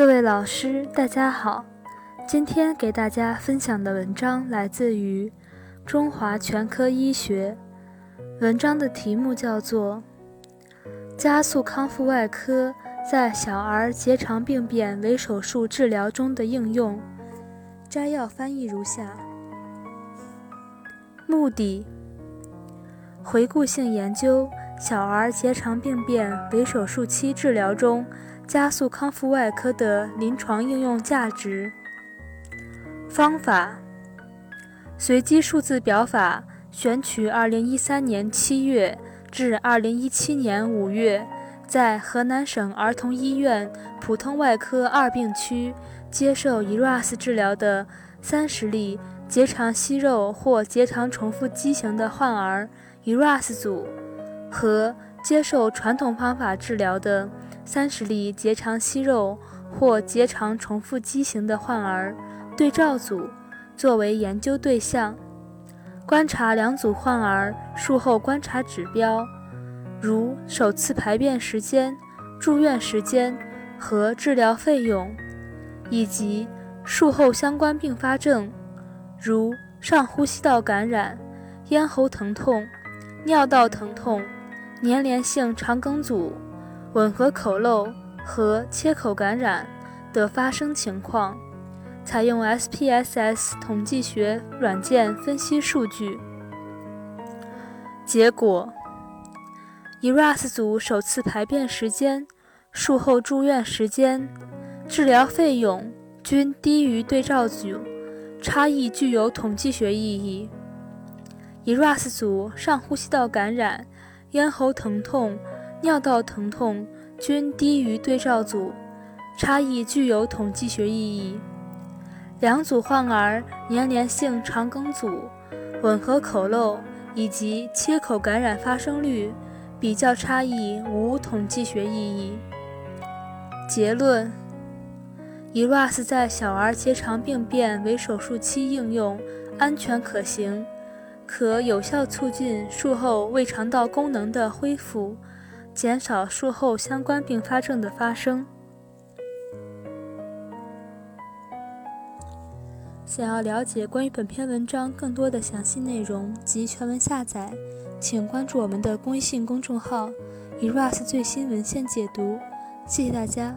各位老师，大家好。今天给大家分享的文章来自于《中华全科医学》，文章的题目叫做《加速康复外科在小儿结肠病变微手术治疗中的应用》。摘要翻译如下：目的，回顾性研究小儿结肠病变微手术期治疗中。加速康复外科的临床应用价值。方法：随机数字表法选取2013年7月至2017年5月在河南省儿童医院普通外科二病区接受 ERAS 治疗的30例结肠息肉或结肠重复畸形的患儿 ERAS 组和接受传统方法治疗的。三十例结肠息肉或结肠重复畸形的患儿对照组作为研究对象，观察两组患儿术后观察指标，如首次排便时间、住院时间和治疗费用，以及术后相关并发症，如上呼吸道感染、咽喉疼痛、尿道疼痛、粘连性肠梗阻。吻合口漏和切口感染的发生情况，采用 SPSS 统计学软件分析数据。结果，ERAS 组首次排便时间、术后住院时间、治疗费用均低于对照组，差异具有统计学意义。ERAS 组上呼吸道感染、咽喉疼痛。尿道疼痛均低于对照组，差异具有统计学意义。两组患儿粘连性肠梗阻、吻合口漏以及切口感染发生率比较差异无统计学意义。结论：ERAS 在小儿结肠病变为手术期应用安全可行，可有效促进术后胃肠道功能的恢复。减少术后相关并发症的发生。想要了解关于本篇文章更多的详细内容及全文下载，请关注我们的公益信公众号 “eras 最新文献解读”。谢谢大家。